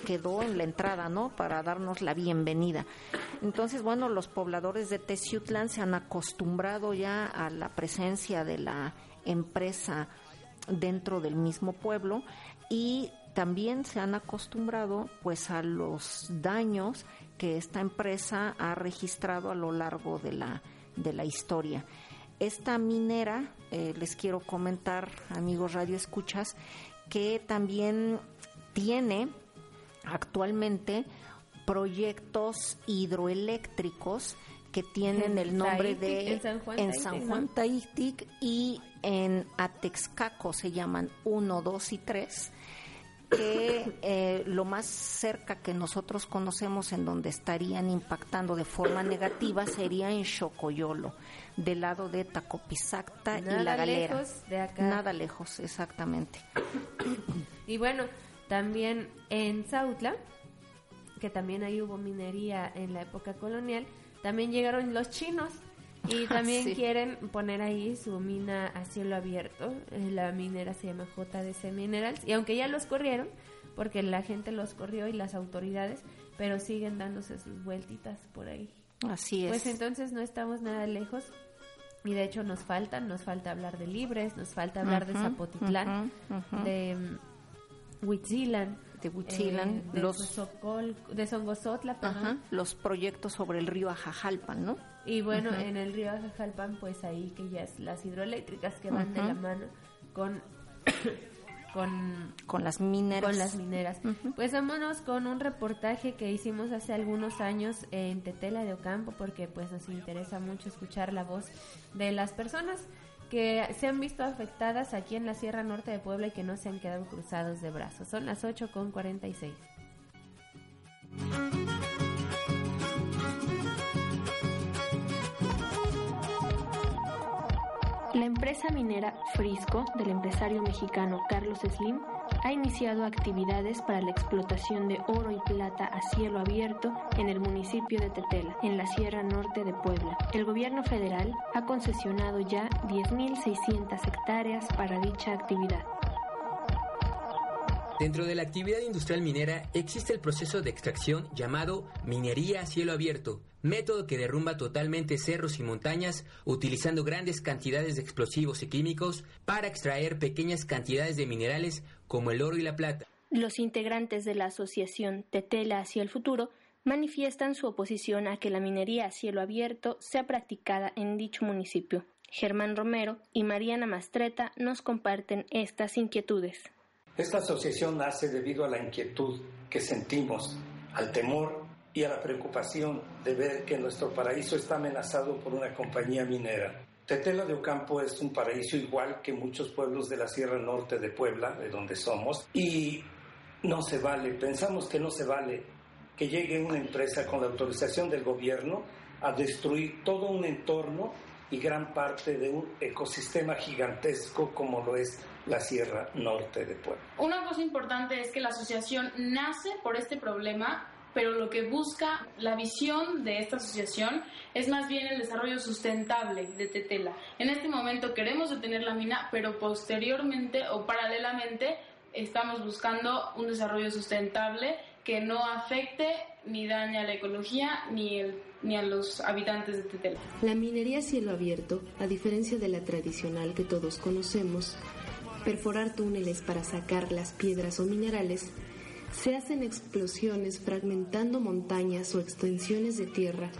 quedó en la entrada, ¿no? Para darnos la bienvenida. Entonces, bueno, los pobladores de Teciutlán se han acostumbrado ya a la presencia de la empresa dentro del mismo pueblo y también se han acostumbrado pues a los daños que esta empresa ha registrado a lo largo de la de la historia. Esta minera, eh, les quiero comentar, amigos Radio Escuchas, que también tiene actualmente proyectos hidroeléctricos que tienen el nombre de en San Juan en y en Atexcaco se llaman 1, 2 y 3 que eh, lo más cerca que nosotros conocemos en donde estarían impactando de forma negativa sería en Xocoyolo, del lado de Tacopizacta y La Galera. lejos de acá. Nada lejos, exactamente. Y bueno, También en Zautla, que también ahí hubo minería en la época colonial, también llegaron los chinos y también quieren poner ahí su mina a cielo abierto. Eh, La minera se llama JDC Minerals. Y aunque ya los corrieron, porque la gente los corrió y las autoridades, pero siguen dándose sus vueltitas por ahí. Así es. Pues entonces no estamos nada lejos. Y de hecho nos faltan, nos falta hablar de Libres, nos falta hablar de Zapotitlán, de mm, Huitzilan, de Huitzilan, eh, de los- Sosocol- de. Ajá, los proyectos sobre el río Ajajalpan, ¿no? Y bueno, en el río Ajajalpan, pues ahí que ya es las hidroeléctricas que van de la mano con con con las mineras. Con las mineras. Pues vámonos con un reportaje que hicimos hace algunos años en Tetela de Ocampo porque pues nos interesa mucho escuchar la voz de las personas que se han visto afectadas aquí en la Sierra Norte de Puebla y que no se han quedado cruzados de brazos. Son las 8 con 46. La empresa minera Frisco del empresario mexicano Carlos Slim ha iniciado actividades para la explotación de oro y plata a cielo abierto en el municipio de Tetela, en la Sierra Norte de Puebla. El gobierno federal ha concesionado ya 10.600 hectáreas para dicha actividad. Dentro de la actividad industrial minera existe el proceso de extracción llamado minería a cielo abierto, método que derrumba totalmente cerros y montañas utilizando grandes cantidades de explosivos y químicos para extraer pequeñas cantidades de minerales como el oro y la plata. Los integrantes de la asociación Tetela hacia el futuro manifiestan su oposición a que la minería a cielo abierto sea practicada en dicho municipio. Germán Romero y Mariana Mastreta nos comparten estas inquietudes. Esta asociación nace debido a la inquietud que sentimos, al temor y a la preocupación de ver que nuestro paraíso está amenazado por una compañía minera. Tetela de Ocampo es un paraíso igual que muchos pueblos de la Sierra Norte de Puebla, de donde somos, y no se vale, pensamos que no se vale que llegue una empresa con la autorización del gobierno a destruir todo un entorno y gran parte de un ecosistema gigantesco como lo es la Sierra Norte de Puebla. Una cosa importante es que la asociación nace por este problema, pero lo que busca la visión de esta asociación es más bien el desarrollo sustentable de Tetela. En este momento queremos detener la mina, pero posteriormente o paralelamente estamos buscando un desarrollo sustentable que no afecte ni dañe a la ecología ni, el- ni a los habitantes de Tetela. La minería a cielo abierto, a diferencia de la tradicional que todos conocemos, perforar túneles para sacar las piedras o minerales, se hacen explosiones fragmentando montañas o extensiones de tierra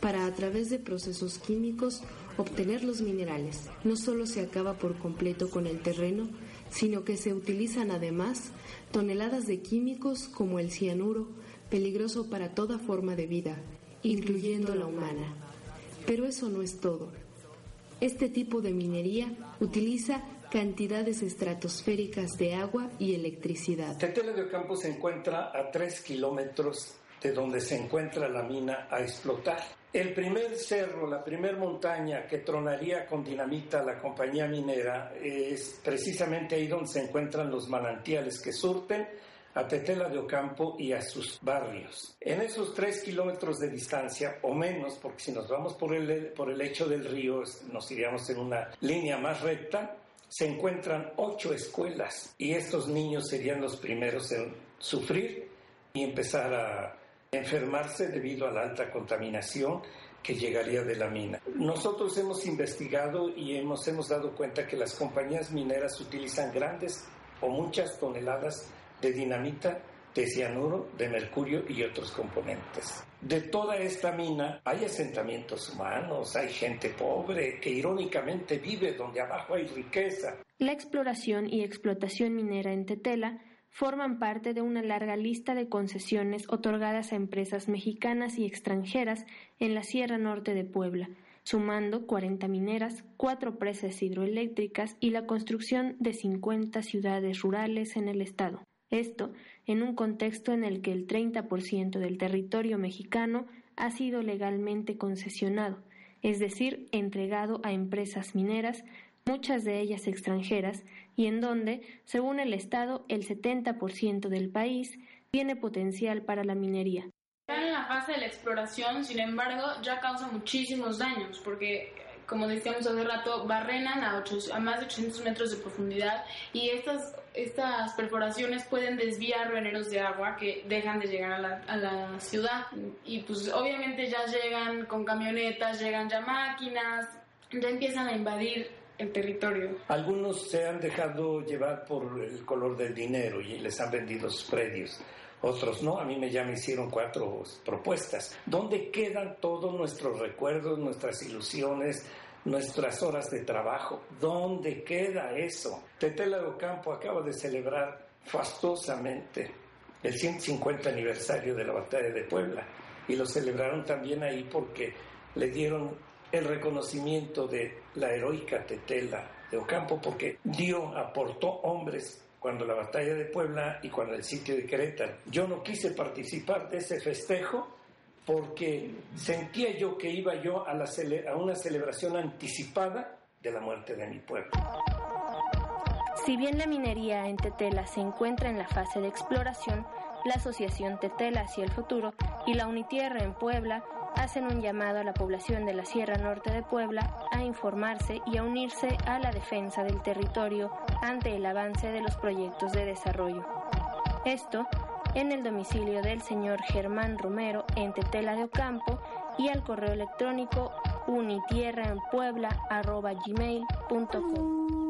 para a través de procesos químicos obtener los minerales. No solo se acaba por completo con el terreno, sino que se utilizan además toneladas de químicos como el cianuro, peligroso para toda forma de vida, incluyendo la humana. Pero eso no es todo. Este tipo de minería utiliza cantidades estratosféricas de agua y electricidad. Tetela de Ocampo se encuentra a 3 kilómetros de donde se encuentra la mina a explotar. El primer cerro, la primera montaña que tronaría con dinamita la compañía minera es precisamente ahí donde se encuentran los manantiales que surten a Tetela de Ocampo y a sus barrios. En esos tres kilómetros de distancia, o menos, porque si nos vamos por el, por el lecho del río, nos iríamos en una línea más recta, se encuentran ocho escuelas y estos niños serían los primeros en sufrir y empezar a enfermarse debido a la alta contaminación que llegaría de la mina. Nosotros hemos investigado y hemos, hemos dado cuenta que las compañías mineras utilizan grandes o muchas toneladas de dinamita, de cianuro, de mercurio y otros componentes. De toda esta mina hay asentamientos humanos, hay gente pobre que irónicamente vive donde abajo hay riqueza. La exploración y explotación minera en Tetela forman parte de una larga lista de concesiones otorgadas a empresas mexicanas y extranjeras en la Sierra Norte de Puebla, sumando 40 mineras, cuatro presas hidroeléctricas y la construcción de 50 ciudades rurales en el estado. Esto en un contexto en el que el 30% del territorio mexicano ha sido legalmente concesionado, es decir, entregado a empresas mineras, muchas de ellas extranjeras, y en donde, según el Estado, el 70% del país tiene potencial para la minería. En la fase de la exploración, sin embargo, ya causa muchísimos daños porque como decíamos hace rato, barrenan a, a más de 800 metros de profundidad y estas, estas perforaciones pueden desviar veneros de agua que dejan de llegar a la, a la ciudad. Y pues obviamente ya llegan con camionetas, llegan ya máquinas, ya empiezan a invadir el territorio. Algunos se han dejado llevar por el color del dinero y les han vendido sus predios otros no. A mí me ya me hicieron cuatro propuestas. ¿Dónde quedan todos nuestros recuerdos, nuestras ilusiones, nuestras horas de trabajo? ¿Dónde queda eso? Tetela de Ocampo acaba de celebrar fastosamente el 150 aniversario de la batalla de Puebla y lo celebraron también ahí porque le dieron el reconocimiento de la heroica Tetela de Ocampo porque dio, aportó hombres cuando la batalla de Puebla y cuando el sitio de Querétaro. Yo no quise participar de ese festejo porque sentía yo que iba yo a, una celebración anticipada de la muerte de mi pueblo. Si bien la minería en Tetela se encuentra en la fase de exploración, la Asociación Tetela hacia el futuro y la Unitierra en Puebla hacen un llamado a la población de la Sierra Norte de Puebla a informarse y a unirse a la defensa del territorio ante el avance de los proyectos de desarrollo. Esto en el domicilio del señor Germán Romero en Tetela de Ocampo y al correo electrónico unitierraenpuebla.gmail.com.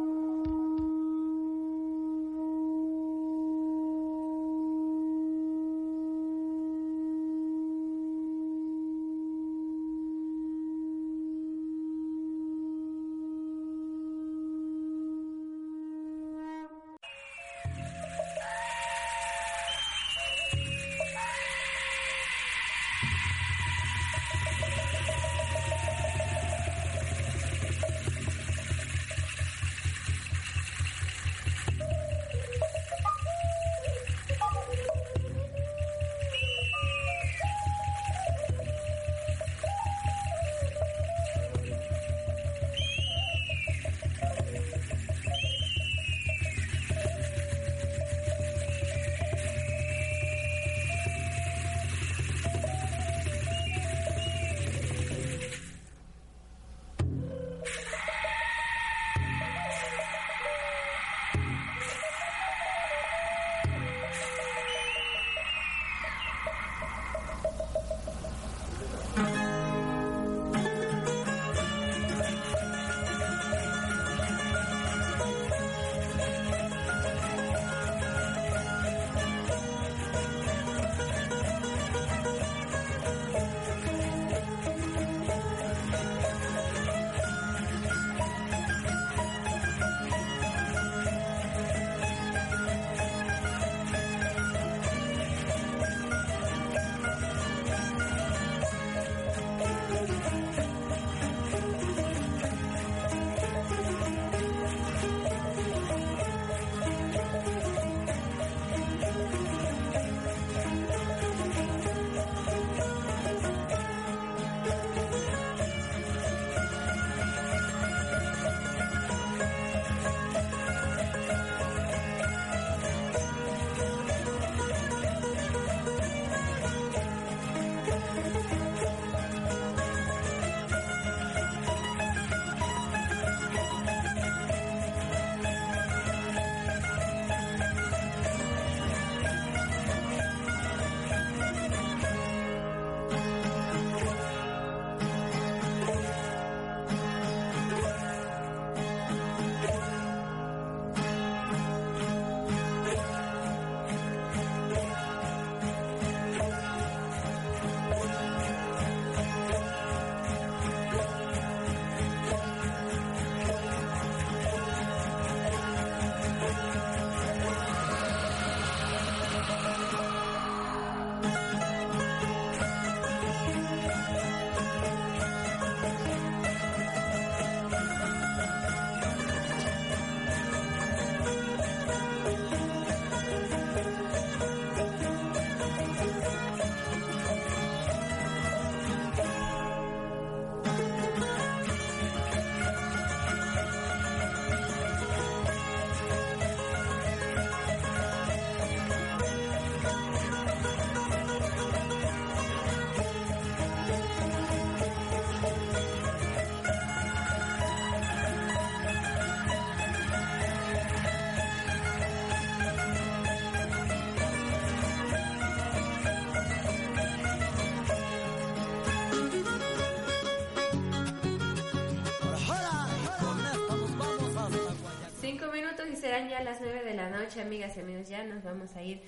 amigas y amigos, ya nos vamos a ir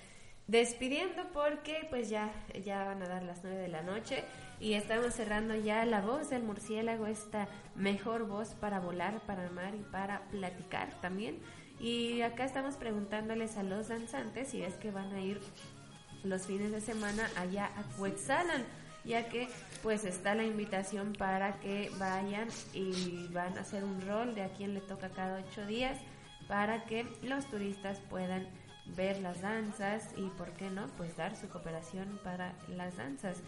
despidiendo porque pues ya, ya van a dar las 9 de la noche y estamos cerrando ya la voz del murciélago, esta mejor voz para volar, para amar y para platicar también. Y acá estamos preguntándoles a los danzantes si es que van a ir los fines de semana allá a Cuetzalan, ya que pues está la invitación para que vayan y van a hacer un rol de a quien le toca cada ocho días para que los turistas puedan ver las danzas y por qué no pues dar su cooperación para las danzas.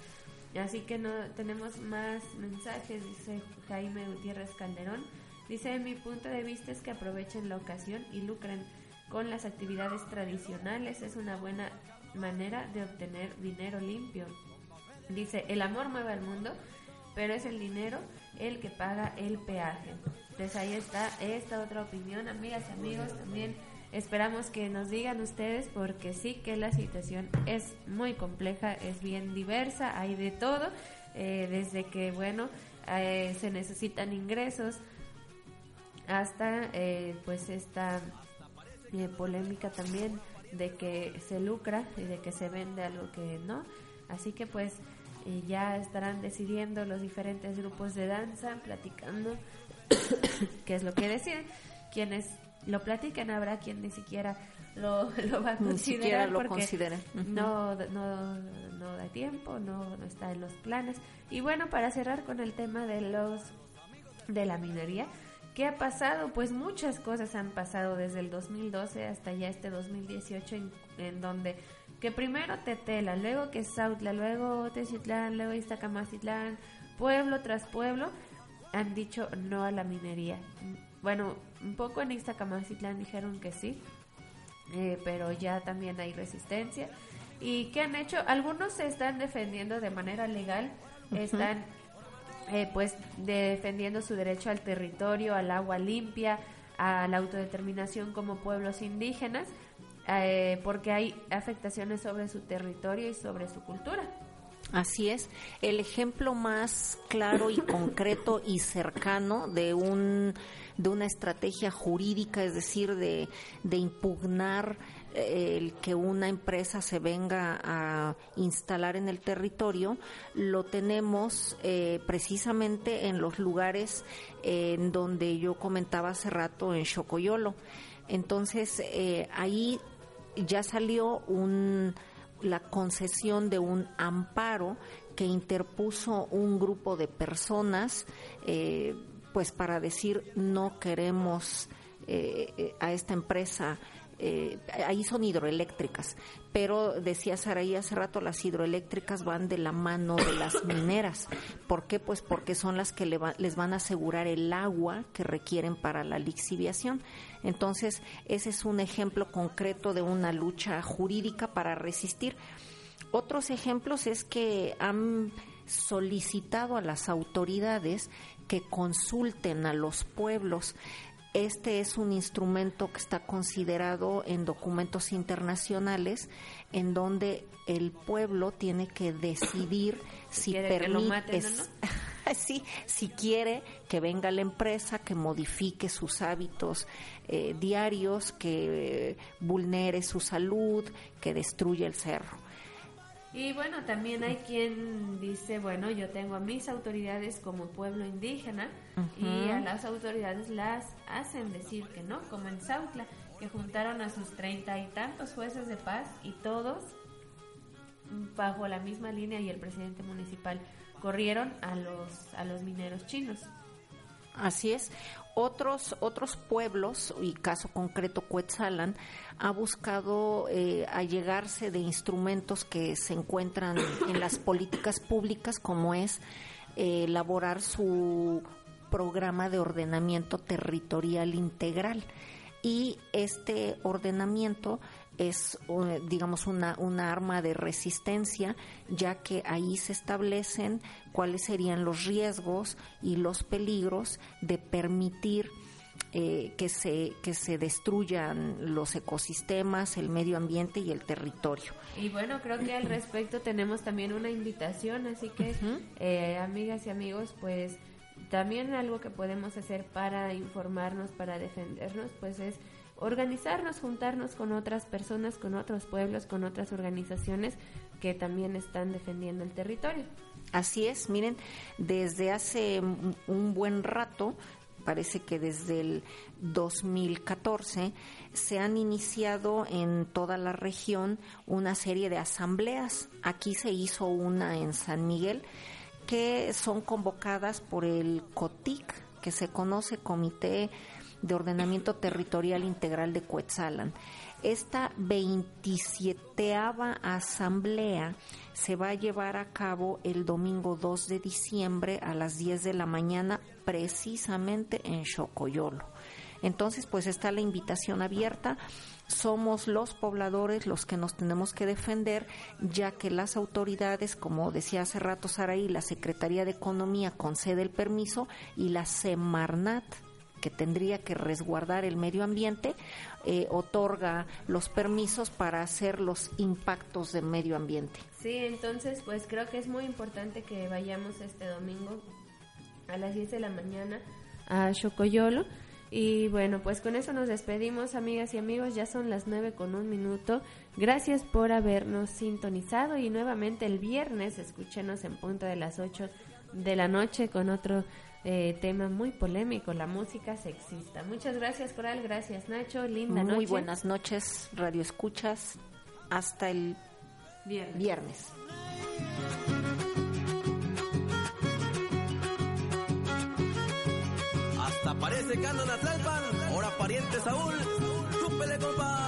Así que no tenemos más mensajes dice Jaime Gutiérrez Calderón. Dice mi punto de vista es que aprovechen la ocasión y lucren con las actividades tradicionales. Es una buena manera de obtener dinero limpio dice el amor mueve al mundo pero es el dinero el que paga el peaje entonces ahí está esta otra opinión amigas y amigos también Esperamos que nos digan ustedes porque sí que la situación es muy compleja, es bien diversa, hay de todo, eh, desde que, bueno, eh, se necesitan ingresos hasta eh, pues esta polémica también de que se lucra y de que se vende algo que no. Así que pues ya estarán decidiendo los diferentes grupos de danza, platicando qué es lo que deciden, quienes lo platiquen, habrá quien ni siquiera lo, va a considerar lo porque no, no, no da tiempo, no, no está en los planes. Y bueno, para cerrar con el tema de los de la minería, ¿qué ha pasado? Pues muchas cosas han pasado desde el 2012 hasta ya este 2018 en, en donde que primero Tetela, luego que Sautla, luego Teciutlán, luego Iztacamacitlán, pueblo tras pueblo han dicho no a la minería. Bueno, un poco en Ixtacamacitlán dijeron que sí, eh, pero ya también hay resistencia. ¿Y qué han hecho? Algunos se están defendiendo de manera legal, están eh, pues defendiendo su derecho al territorio, al agua limpia, a la autodeterminación como pueblos indígenas, eh, porque hay afectaciones sobre su territorio y sobre su cultura. Así es. El ejemplo más claro y concreto y cercano de un de una estrategia jurídica, es decir, de, de impugnar eh, el que una empresa se venga a instalar en el territorio, lo tenemos eh, precisamente en los lugares en donde yo comentaba hace rato en Chocoyolo. Entonces, eh, ahí ya salió un, la concesión de un amparo que interpuso un grupo de personas eh, pues para decir no queremos eh, eh, a esta empresa eh, ahí son hidroeléctricas, pero decía Saraí hace rato, las hidroeléctricas van de la mano de las mineras. ¿Por qué? Pues porque son las que les van a asegurar el agua que requieren para la lixiviación. Entonces, ese es un ejemplo concreto de una lucha jurídica para resistir. Otros ejemplos es que han solicitado a las autoridades que consulten a los pueblos. Este es un instrumento que está considerado en documentos internacionales en donde el pueblo tiene que decidir si permite si quiere que venga la empresa, que modifique sus hábitos eh, diarios, que vulnere su salud, que destruya el cerro. Y bueno, también hay quien dice, bueno, yo tengo a mis autoridades como pueblo indígena y a las autoridades las hacen decir que no, como en Sautla, que juntaron a sus treinta y tantos jueces de paz y todos bajo la misma línea y el presidente municipal corrieron a los a los mineros chinos. Así es. Otros, otros pueblos, y caso concreto Cuetzalan, ha buscado eh, allegarse de instrumentos que se encuentran en las políticas públicas, como es eh, elaborar su programa de ordenamiento territorial integral. Y este ordenamiento es, digamos, una, una arma de resistencia, ya que ahí se establecen cuáles serían los riesgos y los peligros de permitir eh, que, se, que se destruyan los ecosistemas, el medio ambiente y el territorio. Y bueno, creo que al respecto tenemos también una invitación, así que eh, amigas y amigos, pues también algo que podemos hacer para informarnos, para defendernos, pues es organizarnos, juntarnos con otras personas, con otros pueblos, con otras organizaciones que también están defendiendo el territorio. Así es, miren, desde hace un buen rato parece que desde el 2014 se han iniciado en toda la región una serie de asambleas. Aquí se hizo una en San Miguel que son convocadas por el COTIC, que se conoce Comité de Ordenamiento Territorial Integral de Cuetzalan. Esta 27 asamblea se va a llevar a cabo el domingo 2 de diciembre a las 10 de la mañana precisamente en Xocoyolo. Entonces, pues está la invitación abierta. Somos los pobladores los que nos tenemos que defender, ya que las autoridades, como decía hace rato Saraí, la Secretaría de Economía concede el permiso y la Semarnat que tendría que resguardar el medio ambiente, eh, otorga los permisos para hacer los impactos del medio ambiente. Sí, entonces pues creo que es muy importante que vayamos este domingo a las 10 de la mañana a Chocoyolo. Y bueno, pues con eso nos despedimos, amigas y amigos. Ya son las 9 con un minuto. Gracias por habernos sintonizado y nuevamente el viernes escúchenos en punto de las 8 de la noche con otro eh, tema muy polémico, la música sexista. Muchas gracias, Coral. Gracias, Nacho. Linda noche. Muy buenas noches, Radio Escuchas. Hasta el viernes. Hasta parece que andan a Tlalpan. Ahora pariente Saúl. Chúpele, compa.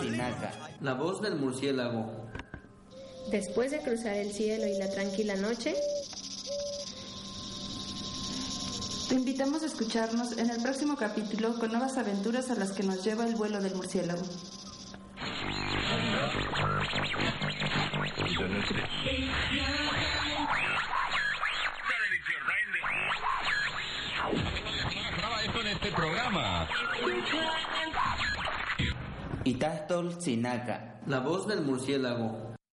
Sinaga, la voz del murciélago. Después de cruzar el cielo y la tranquila noche, te invitamos a escucharnos en el próximo capítulo con nuevas aventuras a las que nos lleva el vuelo del murciélago. este programa. Itastol Sinaka, la voz del murciélago.